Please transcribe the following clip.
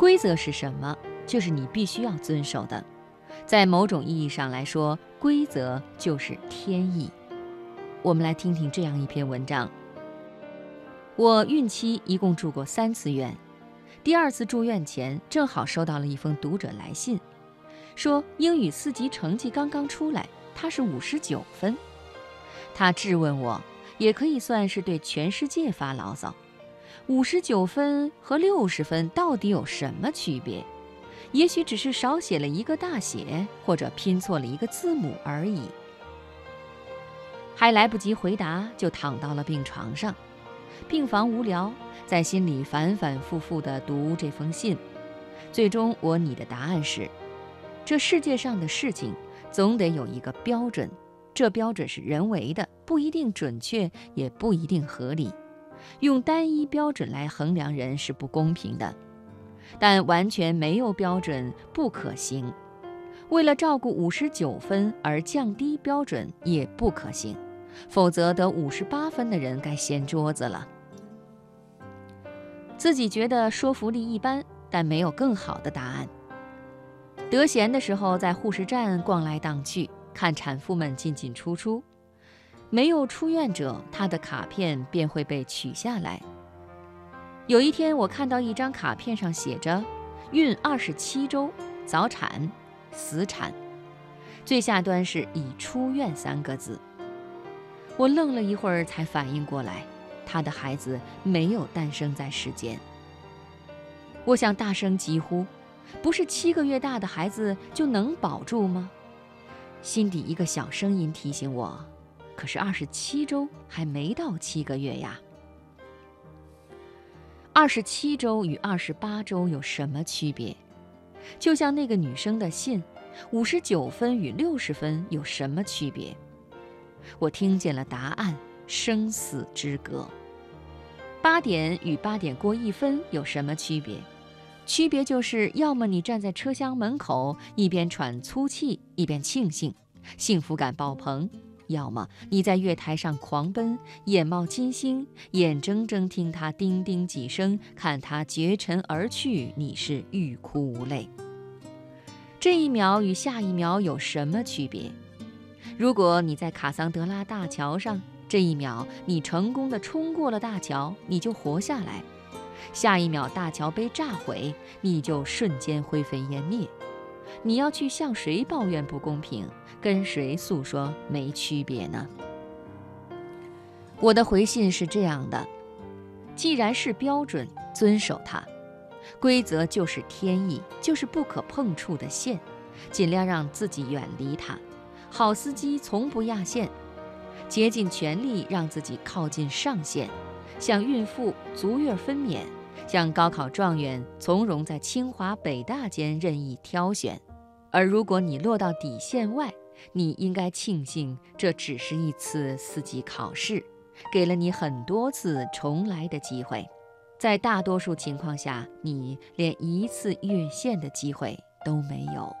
规则是什么？就是你必须要遵守的。在某种意义上来说，规则就是天意。我们来听听这样一篇文章。我孕期一共住过三次院，第二次住院前正好收到了一封读者来信，说英语四级成绩刚刚出来，他是五十九分。他质问我，也可以算是对全世界发牢骚：五十九分和六十分到底有什么区别？也许只是少写了一个大写，或者拼错了一个字母而已。还来不及回答，就躺到了病床上。病房无聊，在心里反反复复地读这封信。最终，我拟的答案是：这世界上的事情总得有一个标准，这标准是人为的，不一定准确，也不一定合理。用单一标准来衡量人是不公平的，但完全没有标准不可行。为了照顾五十九分而降低标准也不可行。否则，得五十八分的人该掀桌子了。自己觉得说服力一般，但没有更好的答案。得闲的时候，在护士站逛来荡去，看产妇们进进出出。没有出院者，他的卡片便会被取下来。有一天，我看到一张卡片上写着“孕二十七周，早产，死产”，最下端是“已出院”三个字。我愣了一会儿，才反应过来，他的孩子没有诞生在世间。我想大声疾呼：“不是七个月大的孩子就能保住吗？”心底一个小声音提醒我：“可是二十七周还没到七个月呀。”二十七周与二十八周有什么区别？就像那个女生的信：“五十九分与六十分有什么区别？”我听见了答案：生死之隔。八点与八点过一分有什么区别？区别就是，要么你站在车厢门口，一边喘粗气，一边庆幸，幸福感爆棚；要么你在月台上狂奔，眼冒金星，眼睁睁听他叮叮几声，看他绝尘而去，你是欲哭无泪。这一秒与下一秒有什么区别？如果你在卡桑德拉大桥上，这一秒你成功的冲过了大桥，你就活下来；下一秒大桥被炸毁，你就瞬间灰飞烟灭。你要去向谁抱怨不公平，跟谁诉说没区别呢？我的回信是这样的：既然是标准，遵守它；规则就是天意，就是不可碰触的线，尽量让自己远离它。好司机从不压线，竭尽全力让自己靠近上限，像孕妇足月分娩，像高考状元从容在清华北大间任意挑选。而如果你落到底线外，你应该庆幸这只是一次四级考试，给了你很多次重来的机会。在大多数情况下，你连一次越线的机会都没有。